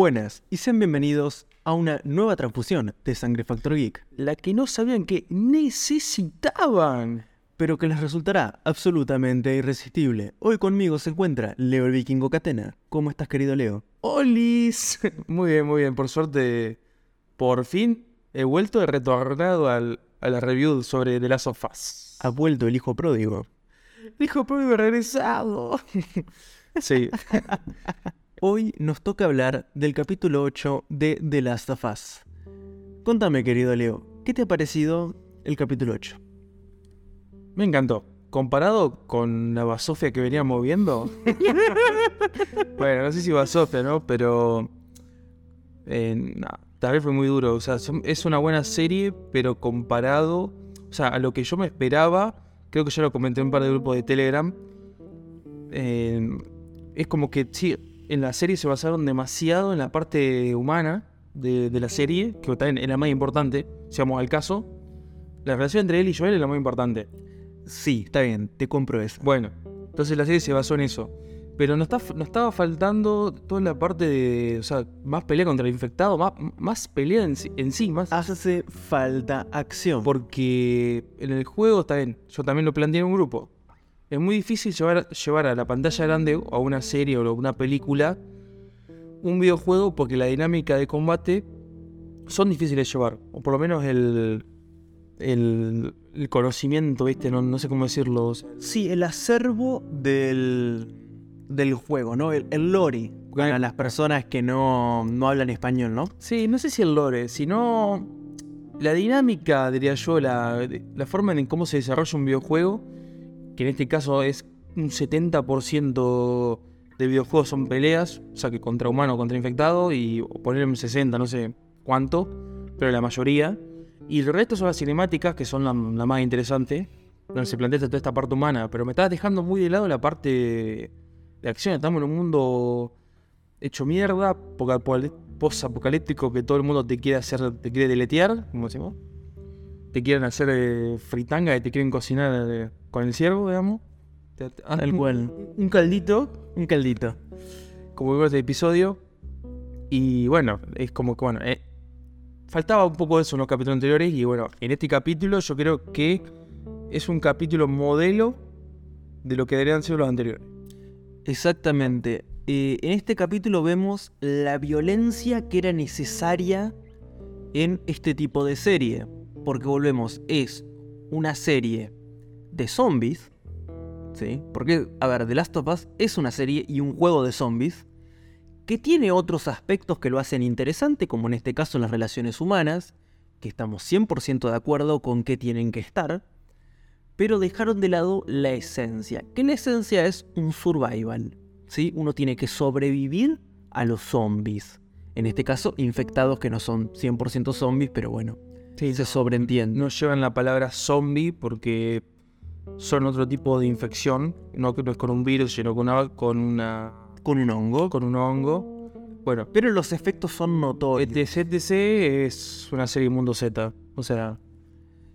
Buenas y sean bienvenidos a una nueva transfusión de Sangre Factor Geek, La que no sabían que necesitaban. pero que les resultará absolutamente irresistible. Hoy conmigo se encuentra Leo el Vikingo Catena. ¿Cómo estás, querido Leo? ¡Olis! Muy bien, muy bien. Por suerte, por fin he vuelto, he retornado al, a la review sobre The Last of Us. Ha vuelto el hijo pródigo. Dijo, pero he regresado. sí. Hoy nos toca hablar del capítulo 8 de The Last of Us. Contame, querido Leo, ¿qué te ha parecido el capítulo 8? Me encantó. Comparado con la basofia que veníamos viendo. bueno, no sé si basofia, ¿no? Pero. eh, no, tal vez fue muy duro. O sea, es una buena serie, pero comparado. O sea, a lo que yo me esperaba. Creo que ya lo comenté en un par de grupos de Telegram. eh, es como que sí, en la serie se basaron demasiado en la parte humana de, de la serie, que también es la más importante, si vamos al caso. La relación entre él y Joel es la más importante. Sí, está bien, te compro eso. Bueno, entonces la serie se basó en eso. Pero no, está, no estaba faltando toda la parte de. O sea, más pelea contra el infectado, más, más pelea en, sí- en sí, más. Hace falta acción. Porque en el juego, está bien, yo también lo planteé en un grupo. Es muy difícil llevar, llevar a la pantalla grande o a una serie o a una película un videojuego porque la dinámica de combate son difíciles de llevar. O por lo menos el, el, el conocimiento, ¿viste? No, no sé cómo decirlo. Sí, el acervo del, del juego, ¿no? El, el lore. Para las personas que no, no hablan español, ¿no? Sí, no sé si el lore, sino la dinámica, diría yo, la, la forma en cómo se desarrolla un videojuego, que en este caso es un 70% de videojuegos son peleas, o sea que contra humano contra infectado, y poner un 60, no sé cuánto, pero la mayoría. Y el resto son las cinemáticas, que son la, más interesante, donde se plantea toda esta parte humana, pero me estás dejando muy de lado la parte de acción, estamos en un mundo hecho mierda, post-apocalíptico que todo el mundo te quiere hacer, te quiere deletear, como decimos. Te quieren hacer eh, fritanga y te quieren cocinar eh, con el ciervo, digamos. Te- te- Tal un- cual. Un caldito, Un caldito. como vemos este episodio. Y bueno, es como que bueno, eh, faltaba un poco de eso en los capítulos anteriores. Y bueno, en este capítulo yo creo que es un capítulo modelo de lo que deberían ser los anteriores. Exactamente. Eh, en este capítulo vemos la violencia que era necesaria en este tipo de serie. Porque volvemos, es una serie de zombies. ¿Sí? Porque, a ver, The Last of Us es una serie y un juego de zombies. Que tiene otros aspectos que lo hacen interesante, como en este caso las relaciones humanas. Que estamos 100% de acuerdo con que tienen que estar. Pero dejaron de lado la esencia. Que la esencia es un survival. ¿sí? Uno tiene que sobrevivir a los zombies. En este caso, infectados que no son 100% zombies, pero bueno, se sobreentiende. no llevan la palabra zombie porque son otro tipo de infección. No, no es con un virus, sino con una, con una Con un hongo. con un hongo. Bueno, Pero los efectos son notorios. ETC es una serie Mundo Z. O sea,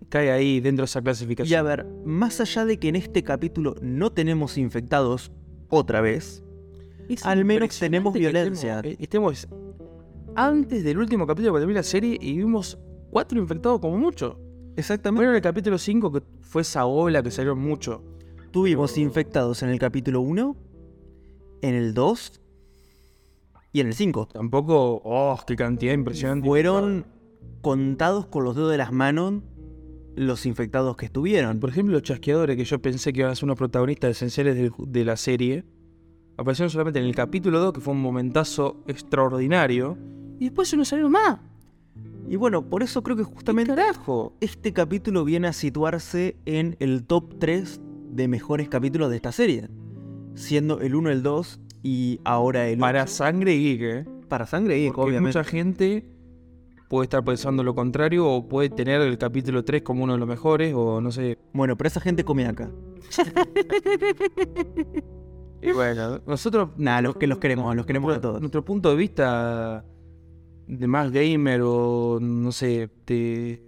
cae ahí dentro de esa clasificación. Y a ver, más allá de que en este capítulo no tenemos infectados otra vez, Es al menos tenemos violencia. Estemos, eh, estemos antes del último capítulo que termina la serie y vimos cuatro infectados como mucho. exactamente, Bueno, en el capítulo 5 que fue esa ola que salieron mucho. tuvimos infectados en el capítulo 1, en el 2 y en el 5. Tampoco, oh, qué cantidad impresionante. Fueron contados con los dedos de las manos los infectados que estuvieron. Por ejemplo, los chasqueadores que yo pensé que iban a ser unos protagonistas esenciales de, la serie, aparecieron solamente en el capítulo 2, que fue un momentazo extraordinario, y después no salieron más. Y bueno, por eso creo que justamente Carajo. este capítulo viene a situarse en el top 3 de mejores capítulos de esta serie. Siendo el 1, el 2 y ahora el Para 8. sangre y geek, ¿eh? Para sangre y Porque obviamente. mucha gente puede estar pensando lo contrario o puede tener el capítulo 3 como uno de los mejores o no sé. Bueno, pero esa gente come acá. Y bueno, nosotros Nah, los que los queremos, los queremos a todos. Nuestro punto de vista de más gamer o no sé, de,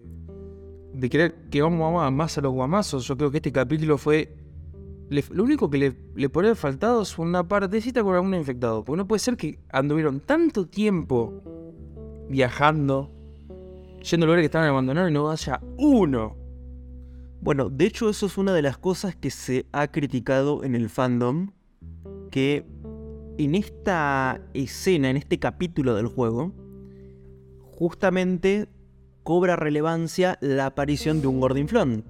de querer que vamos a más a los guamazos, yo creo que este capítulo fue lo único que le, le podría haber faltado es una partecita con algún infectado. Porque no puede ser que anduvieron tanto tiempo viajando, yendo a lugares que estaban abandonados y no haya uno. Bueno, de hecho eso es una de las cosas que se ha criticado en el fandom, que en esta escena, en este capítulo del juego, justamente cobra relevancia la aparición de un gordinflón.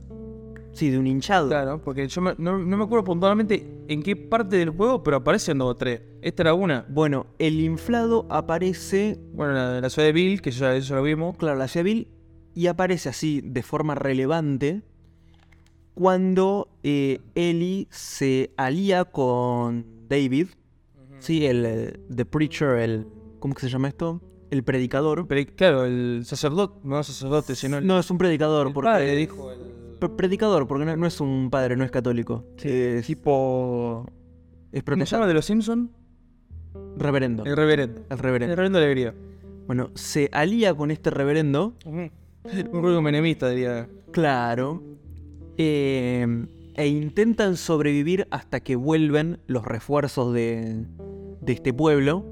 Sí, de un hinchado. Claro, porque yo me- no, no me acuerdo puntualmente en qué parte del juego, pero aparecen dos o tres. Esta era una. Bueno, el inflado aparece, Bueno, la de la ciudad de Bill, que ya eso lo vimos. claro, la ciudad Bill, y aparece así de forma relevante cuando eh, Ellie se alía con David, sí, el eh, The Preacher, el ¿cómo que se llama esto? El predicador. Pero claro, el sacerdote, no sacerdote, sino el, No es un predicador, el porque padre dijo el Pre- predicador, porque no, no es un padre, no es católico. es, tipo. es ¿Cómo se llama de los Simpsons? Reverendo. El reverendo. El El reverendo. reverendo de alegría. Bueno, se alía con este reverendo. Un ruido menemista, diría. Claro. eh, e intentan sobrevivir hasta que vuelven los refuerzos de, de este pueblo.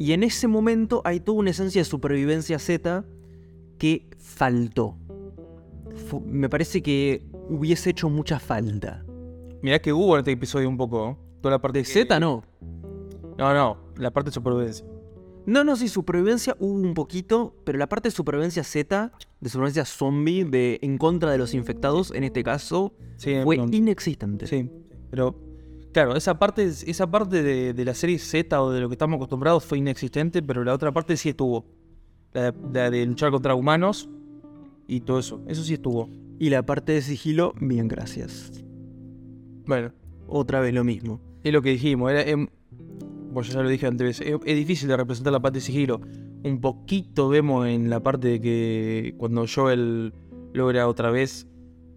Y en ese momento hay toda una esencia de supervivencia Z que faltó. Me parece que hubiese hecho mucha falta. Mirá que hubo en este episodio un poco. ¿eh? Toda la parte De que- Z no. No, no, la parte de supervivencia. No, no, sí, supervivencia hubo un poquito, pero la parte de supervivencia Z, de supervivencia zombie, de en contra de los infectados, en este caso, Sí, fue no, inexistente. sí. Pero, claro, esa parte, esa parte de, de la serie Z o de lo que estamos acostumbrados fue inexistente, pero la otra parte sí estuvo. La de, la de luchar contra humanos y todo eso. Eso sí estuvo. Y la parte de sigilo, bien, gracias. Bueno, Otra vez lo mismo. es lo que dijimos. Era, em, bueno, yo ya lo dije antes. Es, es difícil de representar la parte de sigilo. Un poquito vemos en la parte de que cuando Joel logra otra vez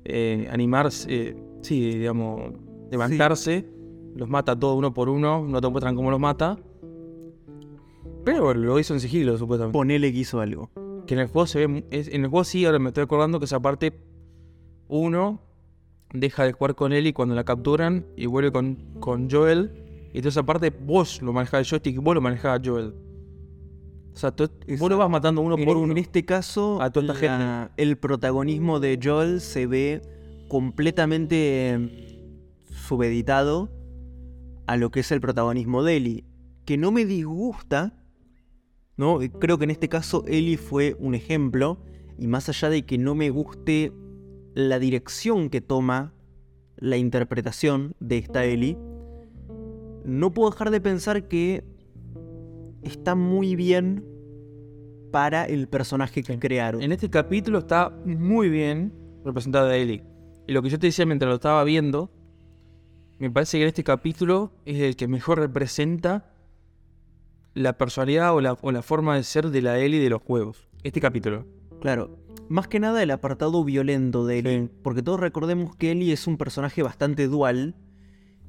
eh, animarse, eh, sí, digamos, levantarse, los mata todos uno por uno. No te muestran cómo los mata. Pero bueno, lo hizo en sigilo, supuestamente. Ponele que hizo algo. Que en el juego se ve. es- en el juego sí, ahora me estoy acordando que esa parte. Uno deja de jugar con él y cuando la capturan y vuelve con, con Joel. Y toda esa parte vos lo manejás el joystick y vos lo manejás a Joel. O sea, tú- vos lo vas matando uno En, por uno. en este caso, A toda esta la- el protagonismo de Joel se ve completamente eh, subeditado a lo que es el protagonismo de Ellie. Que no me disgusta, ¿no? Creo que en este caso Ellie fue un ejemplo. Y más allá de que no me guste la dirección que toma la interpretación de esta Ellie, no puedo dejar de pensar que está muy bien para el personaje que crearon. En este capítulo está muy bien representada Ellie. Y lo que yo te decía mientras lo estaba viendo, me parece que en este capítulo es el que mejor representa la personalidad o la, o la forma de ser de la Ellie de los juegos. Este capítulo. Claro, más que nada el apartado violento de Ellie, Sí. porque todos recordemos que Ellie es un personaje bastante dual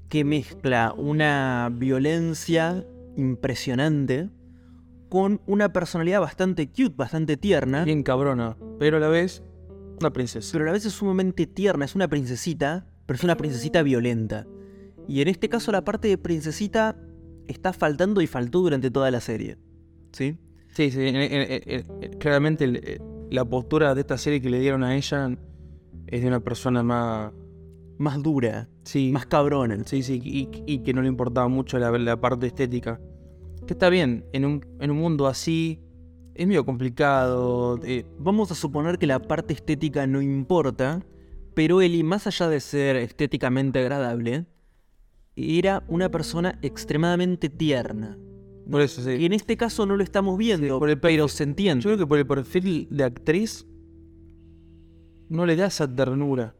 que mezcla una violencia impresionante con una personalidad bastante cute, bastante tierna, Bien cabrona, pero a la vez una princesa. pero a la vez es sumamente tierna, es una princesita, pero es una princesita violenta. Y en este caso la parte de princesita está faltando y faltó durante toda la serie. ¿Sí? Sí, sí, en- en- en- en- claramente eh, la postura de esta serie que le dieron a ella es de una persona más... Más dura, Sí, más cabrona. Sí, sí, y, y que no le importaba mucho la, la parte estética. Que está bien, en un, en un mundo así es medio complicado. eh, Vamos a suponer que la parte estética no importa, pero Ellie, más allá de ser estéticamente agradable, era una persona extremadamente tierna. por eso, sí. Que en este caso no lo estamos viendo, por el pero se entiende. Yo creo que por el perfil de actriz no le da esa ternura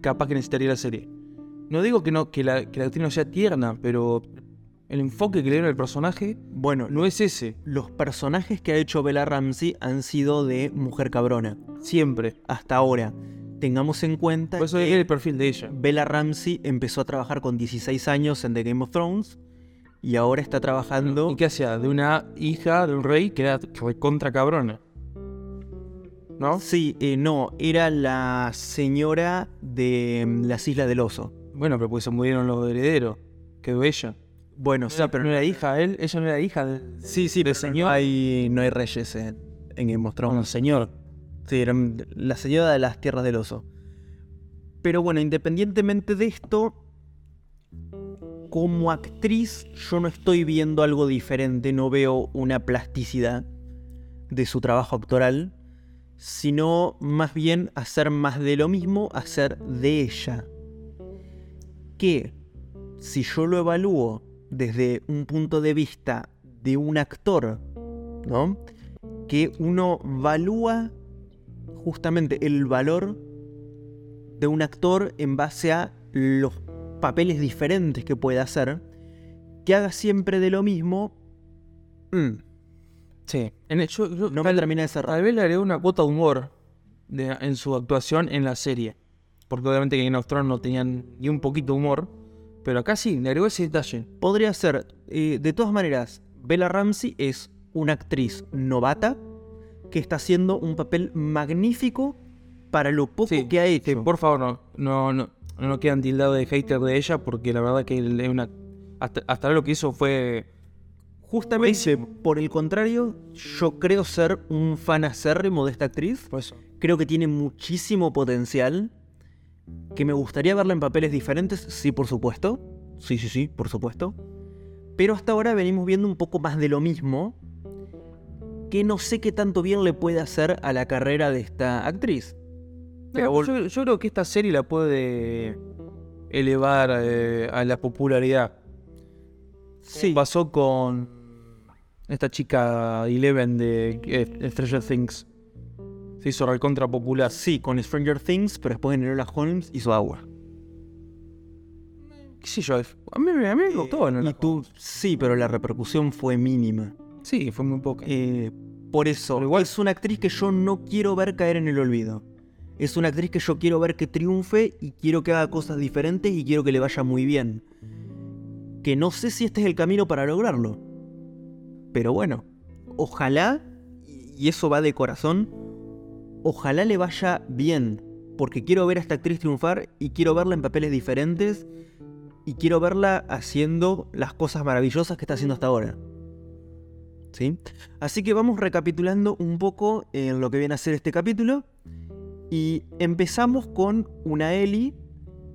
capaz que necesitaría la serie. No digo que, no, que, la, que la actriz no sea tierna, pero el enfoque que le dieron al personaje Bueno, no es ese, los personajes que ha hecho Bella Ramsey han sido de mujer cabrona. siempre. Hasta ahora. Tengamos en cuenta Por eso que el perfil de ella. Bella Ramsey empezó a trabajar con 16 años en The Game of Thrones y ahora está trabajando ¿Y qué hacía? De una hija de un rey que era contra cabrona. ¿No? Sí, eh, no, era la señora de mm, las Islas del Oso. Bueno, pero pues se murieron los herederos. Quedó ella. Bueno, No sí, era- pero no era hija él, ella no era hija de, Sí, sí, pero no señor. hay, no hay reyes en, en Game of Thrones. Bueno, señor. La señora de las tierras del oso. Pero bueno, independientemente de esto, como actriz yo no estoy viendo algo diferente, no veo una plasticidad de su trabajo actoral, sino más bien hacer más de lo mismo, hacer de ella. Que si yo lo evalúo desde un punto de vista de un actor, ¿no? Que uno valúa justamente el valor de un actor en base a los papeles diferentes que puede hacer, que haga siempre de lo mismo, mm, Sí. En el- yo- yo- no me termina de cerrar. Tal vez le agregó una cuota de humor de- en su actuación en la serie. Porque obviamente que en of Thrones no tenían ni un poquito de humor. Pero acá sí, le agregó ese detalle. Podría ser, eh, de todas maneras, Bella Ramsey es una actriz novata que está haciendo un papel magnífico para lo poco Sí, que ha hecho. Sí, por favor, no, no, no, no quedan tildados de hater de ella. Porque la verdad que es una. Hasta, hasta ahora lo que hizo fue. Justamente, por el contrario, yo creo ser un fan acérrimo de esta actriz. Por eso. Creo que tiene muchísimo potencial. Que me gustaría verla en papeles diferentes, sí, por supuesto. Sí, sí, sí, por supuesto. Pero hasta ahora venimos viendo un poco más de lo mismo. Que no sé qué tanto bien le puede hacer a la carrera de esta actriz. Yo, yo creo que esta serie la puede elevar eh, a la popularidad. Sí. Pasó con esta chica Eleven de eh, Stranger Things. Se hizo recontra popular. Sí, con Stranger Things, pero después en Enola Holmes hizo agua. ¿Qué sé yo? A mí, a mí me gustó. ¿no? Y tú, sí, pero la repercusión fue mínima. Sí, fue muy poca. Eh, por eso, igual- es una actriz que yo no quiero ver caer en el olvido. Es una actriz que yo quiero ver que triunfe y quiero que haga cosas diferentes y quiero que le vaya muy bien. Que no sé si este es el camino para lograrlo. Pero bueno, ojalá, y eso va de corazón, ojalá le vaya bien. Porque quiero ver a esta actriz triunfar y quiero verla en papeles diferentes y quiero verla haciendo las cosas maravillosas que está haciendo hasta ahora. ¿Sí? Así que vamos recapitulando un poco en lo que viene a ser este capítulo. Y empezamos con una Ellie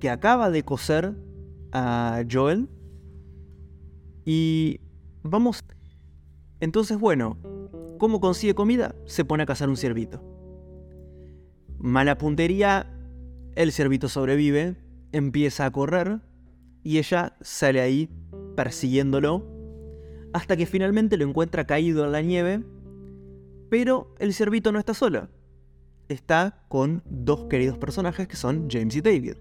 que acaba de coser a Joel. Y vamos... Entonces, bueno, ¿cómo consigue comida? Se pone a cazar un ciervito. Mala puntería, el ciervito sobrevive, empieza a correr y ella sale ahí persiguiéndolo hasta que finalmente lo encuentra caído en la nieve, pero el ciervito no está solo. Está con dos queridos personajes que son James y David.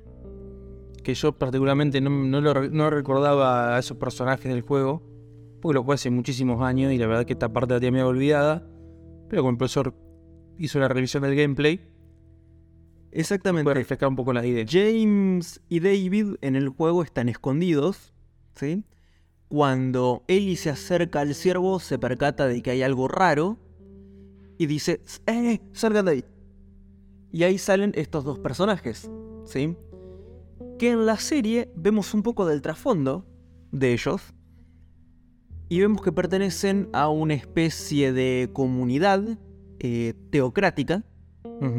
Que yo particularmente no, no lo re- no recordaba a esos personajes del juego. Porque lo jugué hace muchísimos años y la verdad que esta parte la tenía olvidada. Pero como el profesor hizo la revisión del gameplay, Exactamente. puede refrescar un poco las ideas. James y David en el juego están escondidos, ¿sí? Cuando Ellie se acerca al ciervo, se percata de que hay algo raro y dice, ¡eh! ¡Salgan de ahí! Y ahí salen estos dos personajes, ¿sí? Que en la serie vemos un poco del trasfondo de ellos y vemos que pertenecen a una especie de comunidad eh, teocrática.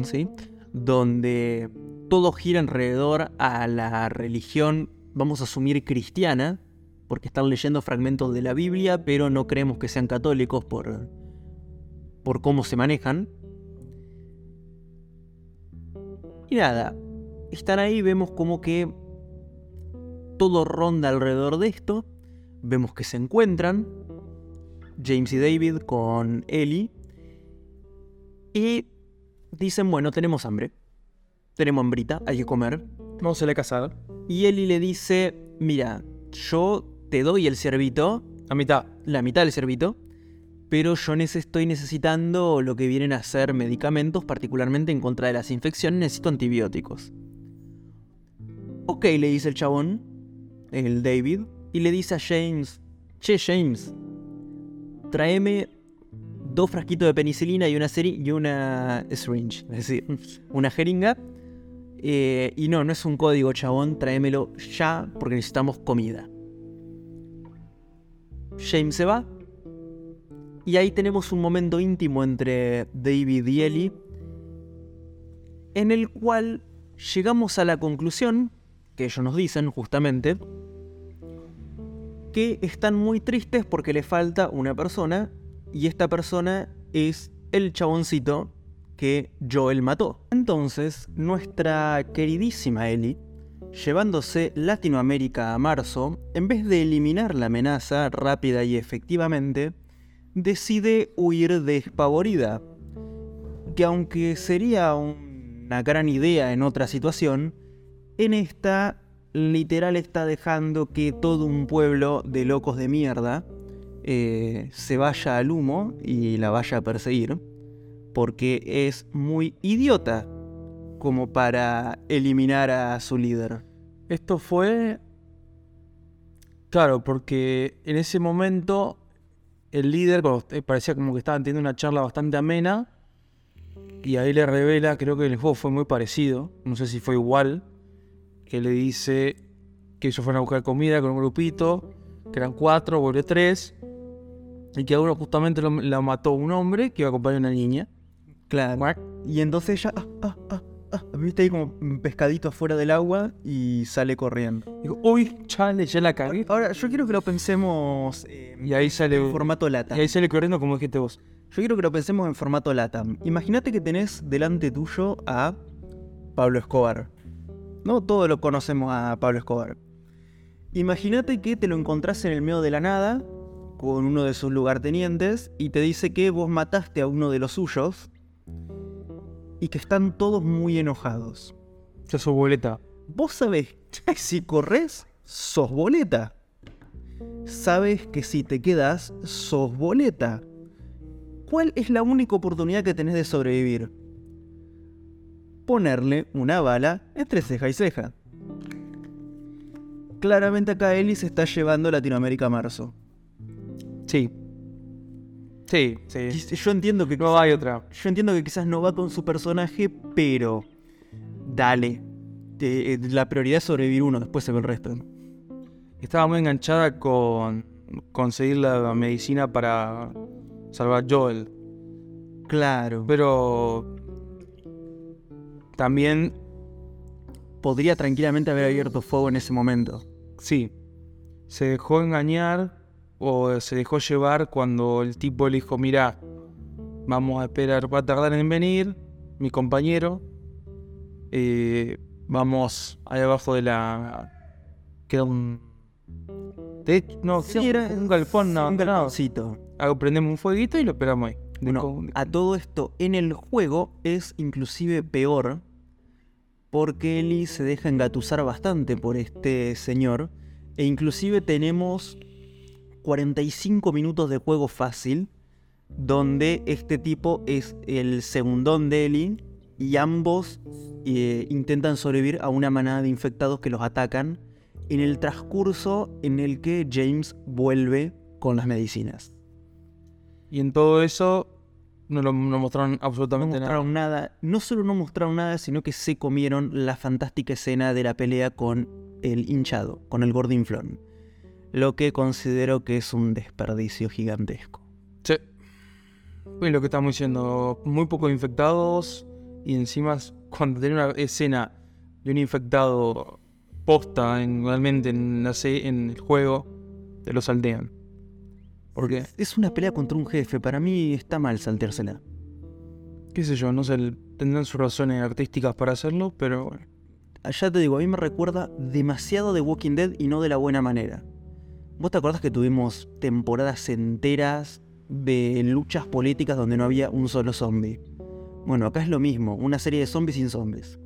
¿sí? Donde todo gira alrededor a la religión, vamos a asumir cristiana, porque están leyendo fragmentos de la Biblia, pero no creemos que sean católicos por, por cómo se manejan. Y nada, están ahí, vemos como que todo ronda alrededor de esto, vemos que se encuentran, James y David con Ellie, y dicen, bueno, tenemos hambre. Tenemos hambrita, hay que comer. Vamos a la casada. Y Ellie le dice, mira, yo te doy el ciervito, A mitad. la mitad del ciervito, pero yo estoy necesitando lo que vienen a ser medicamentos, particularmente en contra de las infecciones, necesito antibióticos. Ok, le dice el chabón, el David, y le dice a James, che James, tráeme dos frasquitos de penicilina y una, y una syringe, es decir, una jeringa, Eh, y no, no es un código, chabón, tráemelo ya porque necesitamos comida. James se va. Y ahí tenemos un momento íntimo entre David y Ellie, en el cual llegamos a la conclusión, que ellos nos dicen justamente, que están muy tristes porque le falta una persona, y esta persona es el chaboncito que Joel mató. Entonces, nuestra queridísima Ellie, llevándose Latinoamérica a marzo, en vez de eliminar la amenaza rápida y efectivamente, decide huir despavorida. Que aunque sería una gran idea en otra situación, en esta literal está dejando que todo un pueblo de locos de mierda eh, se vaya al humo y la vaya a perseguir porque es muy idiota como para eliminar a su líder. Esto fue... Claro, porque en ese momento el líder eh, parecía como que estaban teniendo una charla bastante amena y ahí le revela, creo que el juego fue muy parecido, no sé si fue igual, que le dice que ellos fueron a buscar comida con un grupito, que eran cuatro, volvió tres, y que a uno justamente lo, la mató un hombre que iba a acompañar a una niña. Claro. Y entonces ella, ah, ah, ah, viste ahí como un pescadito afuera del agua y sale corriendo. Digo, uy, chale, ya la cagué. Ahora, yo quiero que lo pensemos eh, Y ahí sale, en formato lata. y ahí sale corriendo como dijiste vos. Yo quiero que lo pensemos en formato lata. Imagínate que tenés delante tuyo a Pablo Escobar. No todos lo conocemos a Pablo Escobar. Imagínate que te lo encontrás en el medio de la nada con uno de sus lugartenientes y te dice que vos mataste a uno de los suyos y que están todos muy enojados. Ya su boleta. Vos sabés que si corres, sos boleta. Sabes que si te quedas, sos boleta. ¿Cuál es la única oportunidad que tenés de sobrevivir? Ponerle una bala entre ceja y ceja. Claramente acá Ellie se está llevando Latinoamérica a marzo. Sí. Sí, sí. Yo entiendo que No hay otra. Yo entiendo que quizás no va con su personaje, pero dale. Eh, la prioridad es sobrevivir uno, después se ve el resto. Estaba muy enganchada con conseguir la medicina para salvar a Joel. Claro. Pero también, Podría tranquilamente haber abierto fuego en ese momento. sí, se dejó engañar o se dejó llevar cuando el tipo le dijo, mira, vamos a esperar, va a tardar en venir, mi compañero. eh, vamos ahí abajo de la... Queda un... De hecho, no, Sí, queda un galpón, no, un no. galponcito. Ah, prendemos un fueguito y lo esperamos ahí. Bueno, a todo esto, en el juego es inclusive peor porque Ellie se deja engatusar bastante por este señor e inclusive tenemos 45 minutos de juego fácil donde este tipo es el segundón de Ellie y ambos eh, intentan sobrevivir a una manada de infectados que los atacan en el transcurso en el que James vuelve con las medicinas. Y en todo eso no lo no mostraron No absolutamente nada. nada. No solo no mostraron nada, sino que se comieron la fantástica escena de la pelea con el hinchado, con el gordinflón. Lo que considero que es un desperdicio gigantesco. Sí. Es lo que estamos diciendo. Muy pocos infectados. Y encima, cuando tiene una escena de un infectado posta en, realmente en, la en el juego, te lo saltean. ¿Por qué? Es una pelea contra un jefe. Para mí está mal salteársela. qué sé yo, no sé, tendrán sus razones artísticas para hacerlo, pero bueno. Ya te digo, a mí me recuerda demasiado de Walking Dead y no de la buena manera. ¿Vos te acordás que tuvimos temporadas enteras de luchas políticas donde no había un solo zombie? Bueno, acá es lo mismo, una serie de zombies sin zombies.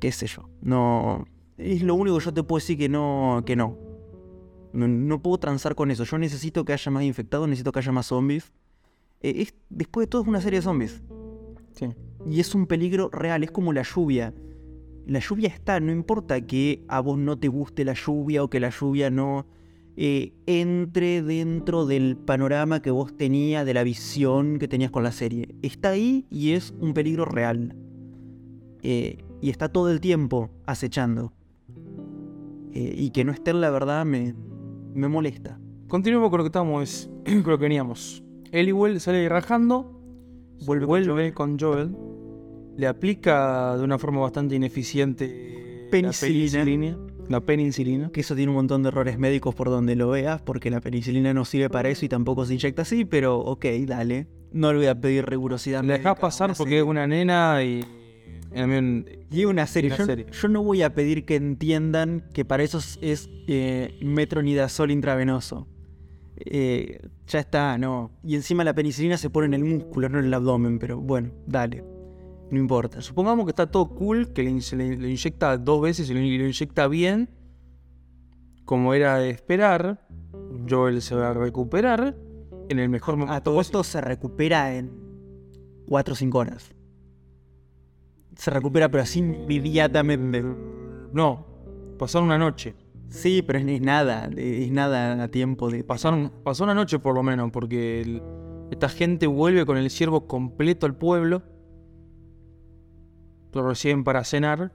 Qué sé yo. No. Es lo único que yo te puedo decir que no. que no. No, no puedo transar con eso. Yo necesito que haya más infectados, necesito que haya más zombies. Eh, es, después de todo es una serie de zombies. Sí. Y es un peligro real, es como la lluvia. La lluvia está, no importa que a vos no te guste la lluvia o que la lluvia no eh, entre dentro del panorama que vos tenías, de la visión que tenías con la serie. Está ahí y es un peligro real. Eh, y está todo el tiempo acechando. Eh, y que no esté, la verdad, me, me molesta. Continuemos con lo que estábamos, con lo que veníamos. Eliwell sale rajando, vuelve, vuelve con Joel, le aplica de una forma bastante ineficiente Penicilina. la penicilina. La penicilina. Que eso tiene un montón de errores médicos por donde lo veas, porque la penicilina no sirve para eso y tampoco se inyecta así, pero ok, dale. No le voy a pedir rigurosidad. Le médica dejas a pasar porque es una nena y. y una serie. Una yo, serie. yo no voy a pedir que entiendan que para eso es, es, eh, metronidazol intravenoso. Eh, ya está, no. Y encima la penicilina se pone en el músculo, no en el abdomen, pero bueno, dale. No importa. Supongamos que está todo cool, que le, se le- inyecta dos veces y lo, inyecta bien, como era de esperar. Joel se va a recuperar en el mejor momento. A todo esto se recupera en 4 o 5 horas. Se recupera, pero así inmediatamente. No, pasaron una noche. Sí, pero es, es nada, es nada a tiempo de. Pasaron, pasó una noche por lo menos, porque el- esta gente vuelve con el ciervo completo al pueblo. Lo reciben para cenar.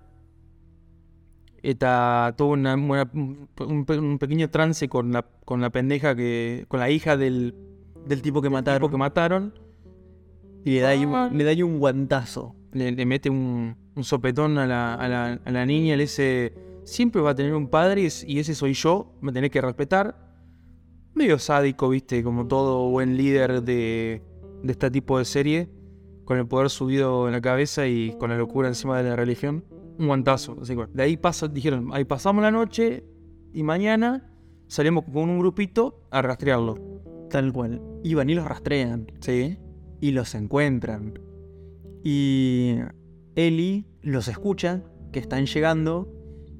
Una- una- un, un pe- un pequeño trance con la, con la pendeja que. con la hija del Del tipo que tipo mataron. que mataron. Y le da ahí Ah. un, le da ahí un guantazo. Le, le mete un, un sopetón a la, a la- a la niña. Le dice: Siempre va a tener un padre y ese soy yo. Me tenés que respetar. Medio sádico, viste, como todo buen líder de, de este tipo de serie. Con el poder subido en la cabeza y con la locura encima de la religión. Un guantazo. Así que, de ahí pasa, dijeron: Ahí pasamos la noche y mañana salimos con un grupito a rastrearlo. Tal cual. Iban y los rastrean. Sí. Y los encuentran. Y Ellie los escucha, que están llegando.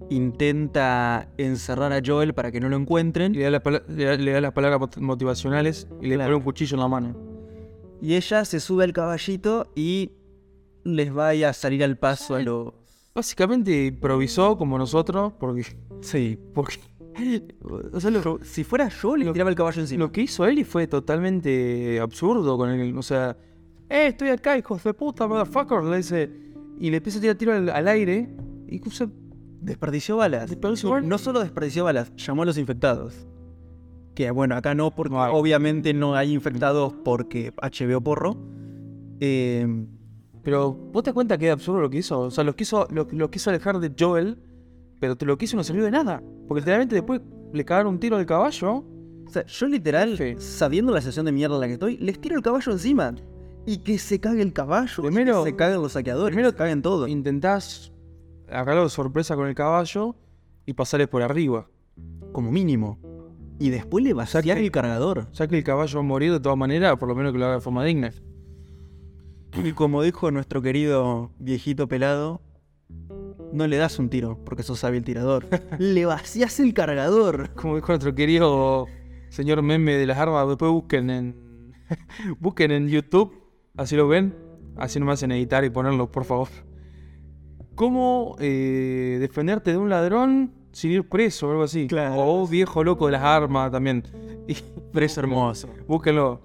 Intenta encerrar a Joel para que no lo encuentren. Le da, la le da- le da las palabras mot- motivacionales y le Claro. pone un cuchillo en la mano. Y ella se sube al caballito y les vaya a salir al paso a los. Básicamente improvisó como nosotros, porque, Sí. porque o sea, lo, Si fuera yo, le Lo- tiraba el caballo encima. lo que hizo Eli fue totalmente absurdo con el, o sea, eh, estoy acá, hijos de puta, motherfucker, le dice, y le empieza a tirar tiro al, al aire, y o sea, Desperdició balas. Desperdició No- balas. No solo desperdició balas, llamó a los infectados. Que bueno, acá no, porque No obviamente no hay infectados porque HBO porro. Eh, pero vos te das cuenta que es absurdo lo que hizo, o sea, lo quiso, lo, lo quiso alejar de Joel, pero te lo quiso y no sirvió de nada, porque literalmente después le cagaron un tiro al caballo, o sea, yo literal, Sí. sabiendo la sesión de mierda en la que estoy, les tiro el caballo encima. Y que se cague el caballo. Primero- que se caguen los saqueadores. primero caguen todo. intentás agarrarlo de sorpresa con el caballo y pasarle por arriba. Como mínimo. Y después le vaciar que- el cargador. Ya que el caballo va a morir de todas maneras, por lo menos que lo haga de forma digna. Y como dijo nuestro querido viejito pelado, no le das un tiro porque sos hábil tirador. le vacías el cargador. Como dijo nuestro querido señor meme de las armas, después busquen en busquen en YouTube, así lo ven, así no me hacen editar y ponerlo, por favor. ¿Cómo eh, defenderte de un ladrón sin ir preso o algo así? Claro. O viejo loco de las armas también. Y Preso hermoso. búsquenlo.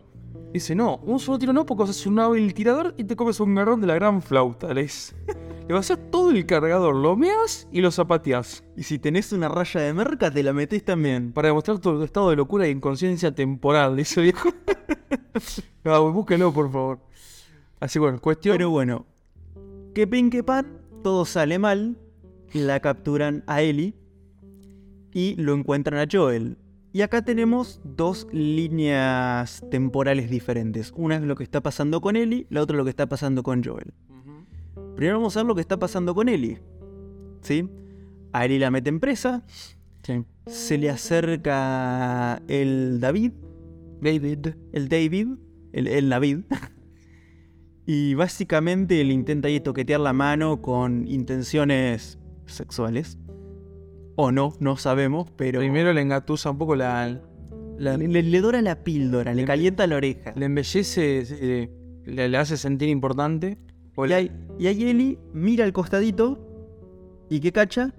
Dice, no, un solo tiro no, porque sos un hábil tirador y te comes un garrón de la gran flauta. Le dice. Le vas a hacer todo el cargador, lo meas y lo zapateas. Y si tenés una raya de merca, te la metés también. Para demostrar tu estado de locura e inconsciencia temporal, dice viejo. no, búsquenlo, por favor. Así bueno, cuestión. Pero bueno, que pin que pan, todo sale mal. La capturan a Ellie y lo encuentran a Joel. Y acá tenemos dos líneas temporales diferentes. Una es lo que está pasando con Ellie, la otra es lo que está pasando con Joel. Primero vamos a ver lo que está pasando con Ellie. ¿Sí? A Ellie la meten presa, Sí. se le acerca el David, David. el David, el, el David. y básicamente le intenta ahí toquetear la mano con intenciones sexuales. O no, no sabemos, pero Primero le engatusa un poco la. la- le, le- dora la píldora, le Le- calienta la oreja. le embellece, eh, le, le hace sentir importante. Y ahí, y ahí Ellie mira al costadito y ¿qué cacha?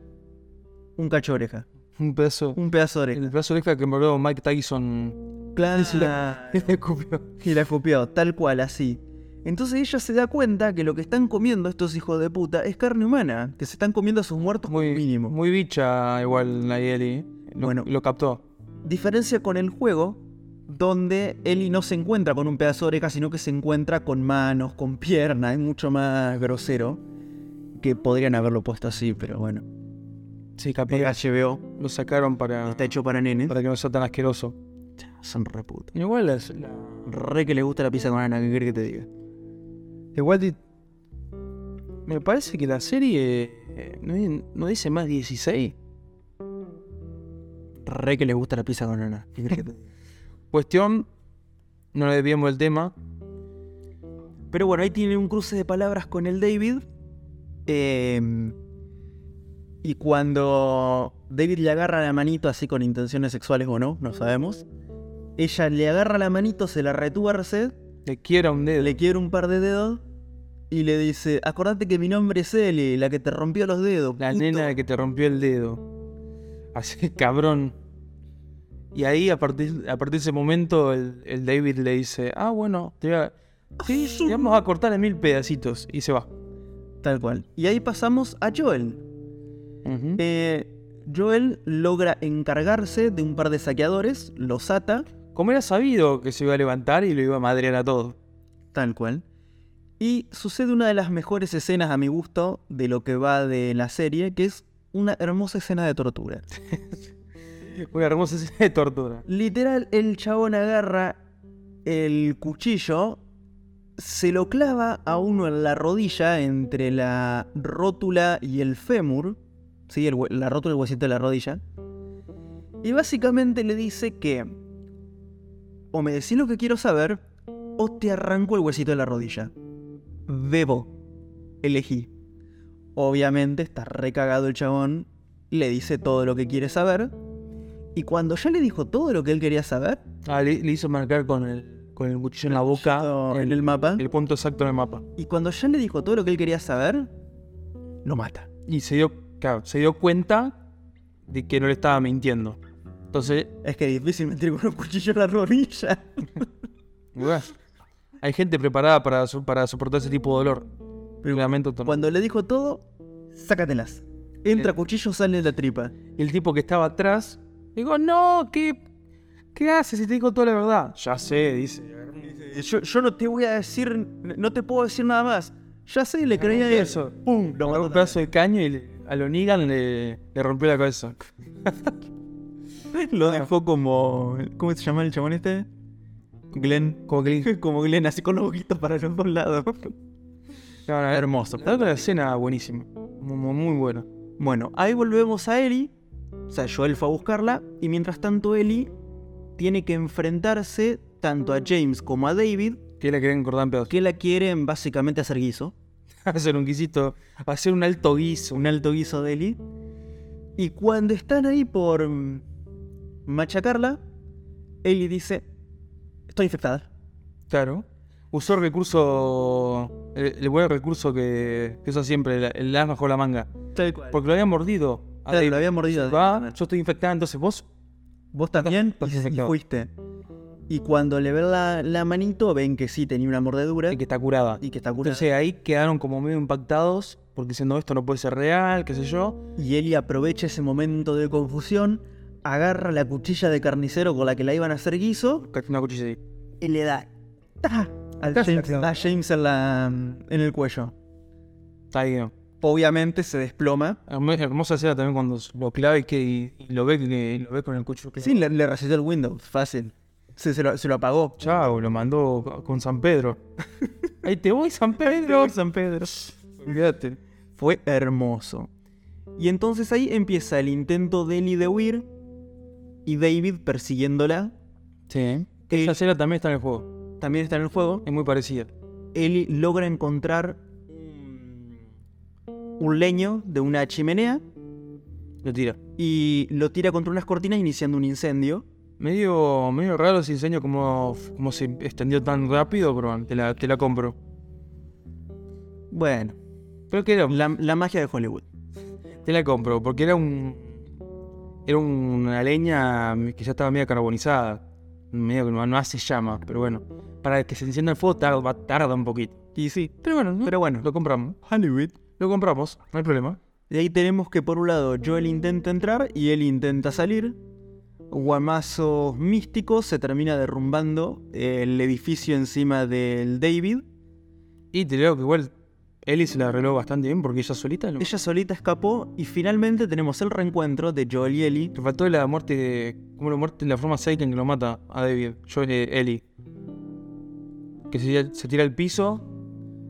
Un cacho de oreja. un pedazo. Un pedazo de El oreja. pedazo de oreja que murió Mike Tyson. Claro. Le escupió. Y la copió, tal cual, así. Entonces ella se da cuenta que lo que están comiendo estos hijos de puta es carne humana, que se están comiendo a sus muertos Muy, mínimo. muy bicha igual la Ellie. Lo, Bueno. lo captó. Diferencia con el juego, donde Ellie no se encuentra con un pedazo de oreja, sino que se encuentra con manos, con piernas, es mucho más grosero. Que podrían haberlo puesto así, pero bueno. Sí, capaz. HBO Lo sacaron para, está hecho para nenes. para que no sea tan asqueroso. Son re putos. Igual es la... Re que le gusta la pizza con ana, ¿qué querés que te diga? Igual di- me parece que la serie eh, no, di- no dice más 16. Re que le gusta la pizza con ana, ¿qué querés que te diga? Cuestión, no le desviemos el tema. Pero bueno, ahí tiene un cruce de palabras con el David. eh, y cuando David le agarra la manito así con intenciones sexuales o no, no sabemos. Ella le agarra la manito, se la retuerce, Le quiera un dedo. le quiere un par de dedos y le dice, acordate que mi nombre es Ellie, la que te rompió los dedos. La puto". nena que te rompió el dedo. Así, cabrón. Y ahí, a partir, a partir de ese momento, el, el David le dice, ah, bueno, te, voy a- sí, te vamos a cortar en mil pedacitos. Y se va. Tal cual. Y ahí pasamos a Joel. Eh, Joel logra encargarse de un par de saqueadores, los ata, Como era sabido que se iba a levantar y lo iba a madrear a todo. tal cual. Y sucede una de las mejores escenas a mi gusto de lo que va de la serie, que es una hermosa escena de tortura. Una hermosa escena de tortura. Literal, el chabón agarra el cuchillo, se lo clava a uno en la rodilla entre la rótula y el fémur, ¿sí? El la rótula y el huesito de la rodilla. Y básicamente le dice que o me decís lo que quiero saber o te arranco el huesito de la rodilla. Debo. Elegí. Obviamente está recagado el chabón, le dice todo lo que quiere saber. Y cuando ya le dijo todo lo que él quería saber, Ah, le, le hizo marcar con el, con el cuchillo en la boca en el mapa, el punto exacto en el mapa. y cuando ya le dijo todo lo que él quería saber, lo mata. Y se dio, claro, se dio cuenta de que no le estaba mintiendo. Entonces, Es que es difícil meter con un cuchillo en la rodilla. hay gente preparada para, so- para soportar ese tipo de dolor. Pero Lamento. Cuando le dijo todo, sácatelas. Entra Eh. cuchillo, sale de la tripa. Y el tipo que estaba atrás, digo, no, ¿qué, qué haces si te digo toda la verdad? Ya sé, dice. Yo, yo no te voy a decir, no te puedo decir nada más. Ya sé, le creía eso. ¡Pum! Lo Agarró un pedazo de caño y le- a le, le rompió la cabeza. Lo dejó como. ¿Cómo se llama el chabón este? Glenn. Como Glenn, así con los ojitos para los dos lados. No, no, Hermoso. La otra escena buenísima. Muy, muy- buena. Bueno, ahí volvemos a Ellie. O sea, Joel fue a buscarla. Y mientras tanto, Ellie tiene que enfrentarse tanto a James como a David, Que la querían cortar en pedazos. que la quieren básicamente hacer guiso. hacer un guisito. Hacer un alto guiso. Un alto guiso de Ellie. Y cuando están ahí por machacarla, Ellie dice: Estoy infectada. Claro. Usó el recurso. El, el buen recurso que, que usa siempre, el, el as bajo la manga. Tal cual. Porque lo había mordido. Claro, lo había mordido. Va, yo estoy infectada, entonces vos. Vos también Estás y- fuiste. Y cuando le ven la, la manito, ven que sí tenía una mordedura Y que está curada. y que está curada. Entonces ahí quedaron como medio impactados. Porque diciendo esto no puede ser real, qué sé yo. Y Ellie aprovecha ese momento de confusión, agarra la cuchilla de carnicero con la que la iban a hacer guiso Casi Una cuchilla ahí. y le da ¡ta! al James, a James en, la, en el cuello. Está ahí. ¿no? Obviamente se desploma. Hermo- Hermosa escena también cuando lo clava y, que, y, y lo, ve, que- y lo ve con el cuchillo. Sí, le, le el Windows, fácil. Se, se lo, se lo apagó. Chao, lo mandó con San Pedro. Ahí te voy, San Pedro. San Pedro. Olvídate. Fue hermoso. Y entonces ahí empieza el intento de Ellie de huir y David persiguiéndola. Sí. Eh, Esa escena también está en el juego. También está en el juego. Es muy parecida. Ellie logra encontrar un- un leño de una chimenea Lo tira. y lo tira contra unas cortinas iniciando un incendio. Medio, medio raro ese diseño como, como se extendió tan rápido, pero te la, te la compro. Bueno, Pero que era, la, la magia de Hollywood. te la compro, porque era un. Era una leña que ya estaba medio carbonizada. Medio que no, no hace llama, pero bueno. para que se encienda el fuego tarda, tarda un poquito. Y sí, Pero bueno, ¿no? pero bueno, lo compramos. Hollywood. Lo compramos, no hay problema. De ahí tenemos que por un lado Joel intenta entrar y él intenta salir. Guamazos místicos se termina derrumbando el edificio encima del David. Y te digo que igual Ellie se la arregló bastante bien porque ella solita lo... Ella solita escapó y finalmente tenemos el reencuentro de Joel y Ellie. Le faltó la muerte de... Como la muerte la forma Satan que lo mata a David. Yo, eh, Ellie. Que se, se tira al piso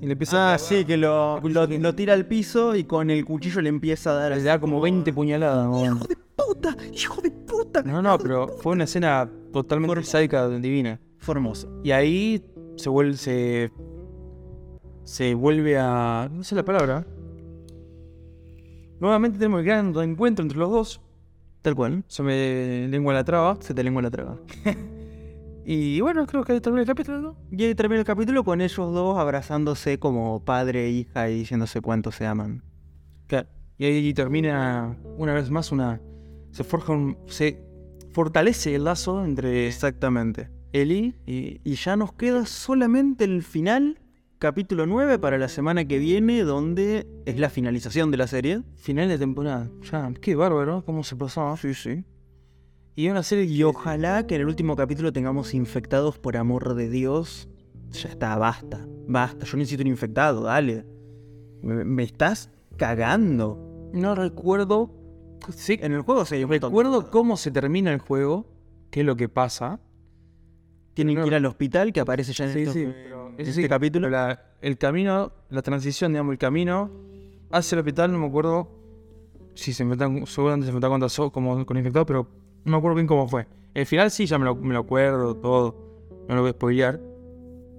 y le empieza Ah, a... sí, que lo, lo, lo tira al piso y con el cuchillo le empieza a dar Le da como 20 puñaladas. ¿no? ¡Hijo de puta! ¡Hijo de puta! No, no, pero fue una escena totalmente sádica, divina. Fue hermoso. Y ahí se vuelve, se, se vuelve a... No sé la palabra. Nuevamente tenemos el gran encuentro entre los dos. Tal cual. Se me lengua la traba. Se te lengua la traga. Y bueno, creo que ahí termina el capítulo, ¿no? Y ahí termina el capítulo con ellos dos abrazándose como padre e hija y diciéndose cuánto se aman. Claro. Y ahí termina una vez más una... Se forja un... Se fortalece el lazo entre Exactamente. Ellie Y, y ya nos queda solamente el final, capítulo 9, para la semana que viene, donde es la finalización de la serie. final de temporada. Ya, qué bárbaro, cómo se pasaba. Sí, sí. Y una serie Y ojalá que en el último capítulo tengamos infectados por amor de Dios. Ya está, basta. Basta. Yo necesito un infectado, dale. Me, me estás cagando. No recuerdo. Sí, En el juego se recuerdo cómo se termina el juego, qué es lo que pasa. Tienen que ir al hospital, que aparece ya en, Sí, estos- sí, pero este capítulo. La- el camino, la transición, digamos, el camino hacia el hospital, no me acuerdo si se enfrentan, seguramente se enfrentan contra So- como con infectados, pero no me acuerdo bien cómo fue. El final sí, ya me lo, me lo acuerdo, todo. No lo voy a spoilear.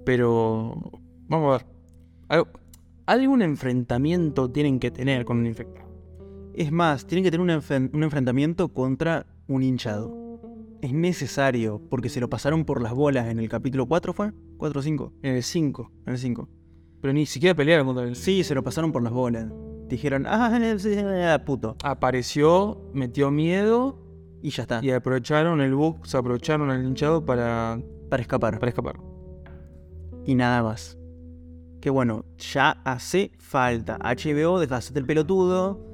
Pero vamos a ver. Algún enfrentamiento tienen que tener con un infectado. Es más, tienen que tener un, un enfrentamiento contra un hinchado. Es necesario, porque se lo pasaron por las bolas en el capítulo 4, ¿fue? ¿4 o 5? En el 5. En el 5. Pero ni siquiera pelearon contra él. Sí, se lo pasaron por las bolas. Dijeron, ah, ah, puto. Apareció, metió miedo Y ya está, y aprovecharon el bug, se aprovecharon el hinchado para, para escapar. para escapar. Y nada más. Que bueno, ya hace falta. HBO, deja de hacerte el pelotudo.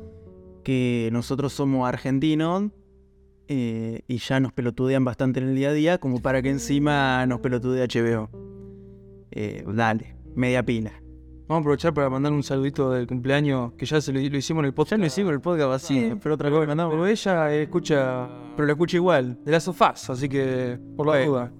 Que nosotros somos argentinos. Eh, y ya nos pelotudean bastante en el día a día. Como para que encima nos pelotudee HBO. Eh, dale, media pila. Vamos a aprovechar para mandar un saludito del cumpleaños que ya se lo, lo hicimos en el podcast. Ya no hicimos el podcast así, Sí, pero otra cosa que mandamos. Pero ella escucha Pero lo escucho igual. de las sofás, así que por la duda.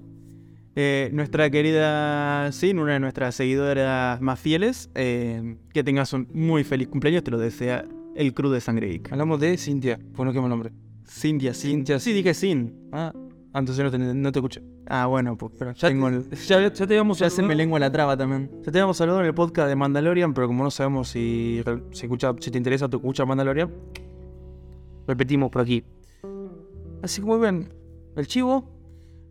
Eh, nuestra querida Sin, una de nuestras seguidoras más fieles, eh, que tengas un muy feliz cumpleaños, te lo desea el crew de Sangre Geek. Hablamos de Cintia, pues no quemo el nombre. Cintia. Cintia, Sí, dije Sin. Ah, entonces no te, no te escuché. Ah, bueno, pues Pero ya, tengo el- ya, ya te habíamos ya se me lengua la traba también. Ya te habíamos saludado en el podcast de Mandalorian, pero como no sabemos si, si, escucha, si te interesa tu escucha Mandalorian, repetimos por aquí. Así que muy bien. El chivo,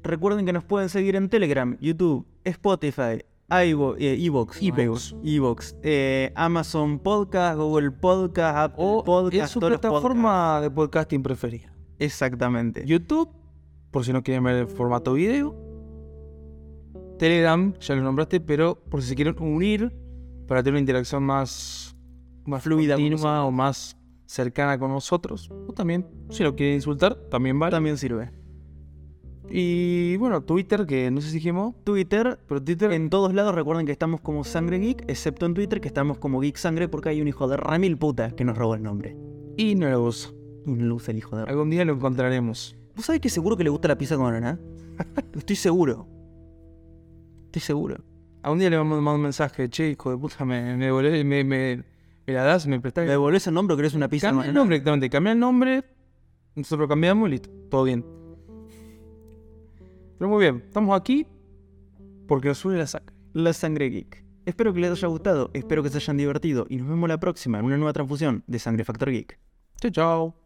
Recuerden que nos pueden seguir en Telegram, YouTube, Spotify, iVo, eh, Evox, iVoox. Evox, eh, Amazon Podcast, Google Podcast, Apple o Podcast, es su plataforma de podcasting preferida. Exactamente. YouTube, por si no quieren ver el formato video. Telegram, ya lo nombraste, pero por si se quieren unir para tener una interacción más, más Fluida con continua o más cercana con nosotros. O también, si lo quieren insultar, también vale. También sirve. Y bueno, Twitter, que no sé si dijimos, Twitter, pero Twitter en todos lados recuerden que estamos como Sangre Geek, excepto en Twitter que estamos como Geek Sangre porque hay un hijo de remil puta que nos robó el nombre. y no lo uso. Un luz el hijo de... Algún día lo encontraremos. ¿Vos sabés que seguro que le gusta la pizza con ananá? Estoy seguro. Estoy seguro. Algún día le vamos a mandar un mensaje, che, hijo de puta, me, me, devolvés- me, me- me la das, me prestás. ¿Le devolvés el nombre o querés una pizza con Cambia el nombre directamente, cambia el nombre, nosotros lo cambiamos y listo, todo bien. Pero muy bien, estamos aquí porque nos une la saca. La Sangre Geek. Espero que les haya gustado, espero que se hayan divertido y nos vemos la próxima en una nueva transfusión de Sangre Factor Geek. Chao, chao.